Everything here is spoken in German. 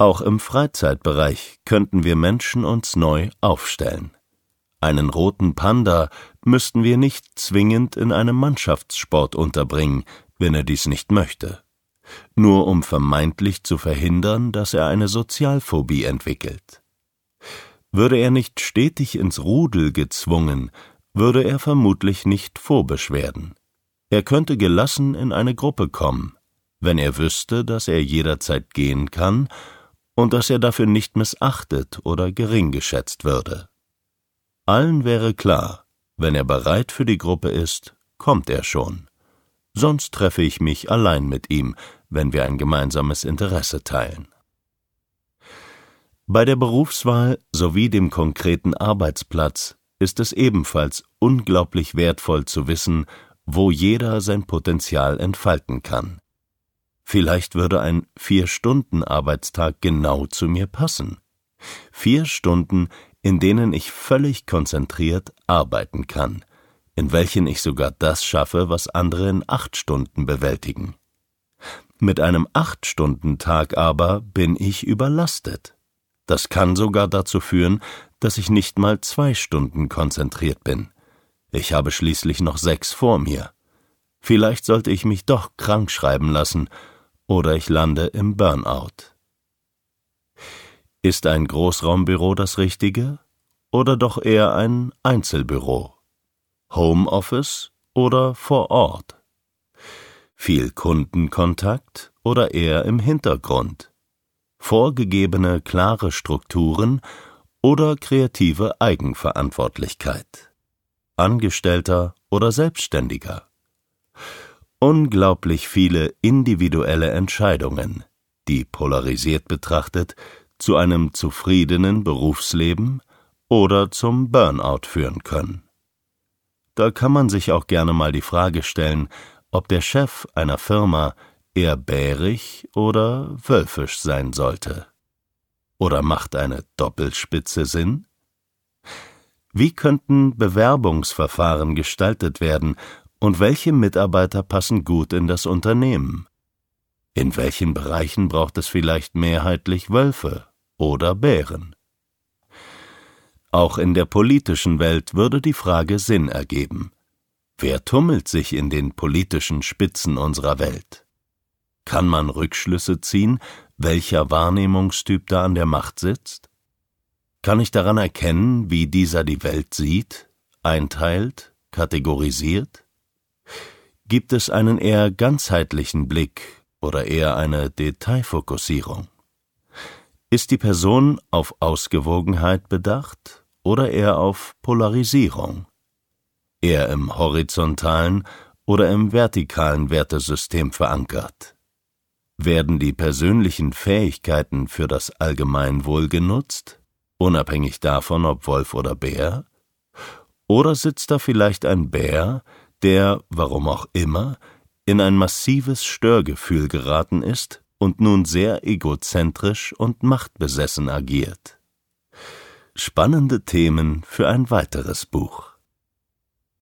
Auch im Freizeitbereich könnten wir Menschen uns neu aufstellen. Einen roten Panda müssten wir nicht zwingend in einem Mannschaftssport unterbringen, wenn er dies nicht möchte, nur um vermeintlich zu verhindern, dass er eine Sozialphobie entwickelt. Würde er nicht stetig ins Rudel gezwungen, würde er vermutlich nicht phobisch werden. Er könnte gelassen in eine Gruppe kommen, wenn er wüsste, dass er jederzeit gehen kann und dass er dafür nicht missachtet oder gering geschätzt würde. Allen wäre klar, wenn er bereit für die Gruppe ist, kommt er schon. Sonst treffe ich mich allein mit ihm, wenn wir ein gemeinsames Interesse teilen. Bei der Berufswahl sowie dem konkreten Arbeitsplatz ist es ebenfalls unglaublich wertvoll zu wissen, wo jeder sein Potenzial entfalten kann. Vielleicht würde ein Vier-Stunden-Arbeitstag genau zu mir passen. Vier Stunden, in denen ich völlig konzentriert arbeiten kann, in welchen ich sogar das schaffe, was andere in acht Stunden bewältigen. Mit einem Acht-Stunden-Tag aber bin ich überlastet. Das kann sogar dazu führen, dass ich nicht mal zwei Stunden konzentriert bin. Ich habe schließlich noch sechs vor mir. Vielleicht sollte ich mich doch krank schreiben lassen oder ich lande im Burnout. Ist ein Großraumbüro das Richtige oder doch eher ein Einzelbüro? Homeoffice oder vor Ort? Viel Kundenkontakt oder eher im Hintergrund? Vorgegebene klare Strukturen oder kreative Eigenverantwortlichkeit? Angestellter oder Selbstständiger? Unglaublich viele individuelle Entscheidungen, die polarisiert betrachtet zu einem zufriedenen Berufsleben oder zum Burnout führen können. Da kann man sich auch gerne mal die Frage stellen, ob der Chef einer Firma eher bärig oder wölfisch sein sollte. Oder macht eine Doppelspitze Sinn? Wie könnten Bewerbungsverfahren gestaltet werden, und welche Mitarbeiter passen gut in das Unternehmen? In welchen Bereichen braucht es vielleicht mehrheitlich Wölfe oder Bären? Auch in der politischen Welt würde die Frage Sinn ergeben. Wer tummelt sich in den politischen Spitzen unserer Welt? Kann man Rückschlüsse ziehen, welcher Wahrnehmungstyp da an der Macht sitzt? Kann ich daran erkennen, wie dieser die Welt sieht, einteilt, kategorisiert? Gibt es einen eher ganzheitlichen Blick oder eher eine Detailfokussierung? Ist die Person auf Ausgewogenheit bedacht oder eher auf Polarisierung? Eher im horizontalen oder im vertikalen Wertesystem verankert? Werden die persönlichen Fähigkeiten für das Allgemeinwohl genutzt, unabhängig davon, ob Wolf oder Bär? Oder sitzt da vielleicht ein Bär, der, warum auch immer, in ein massives Störgefühl geraten ist und nun sehr egozentrisch und machtbesessen agiert. Spannende Themen für ein weiteres Buch.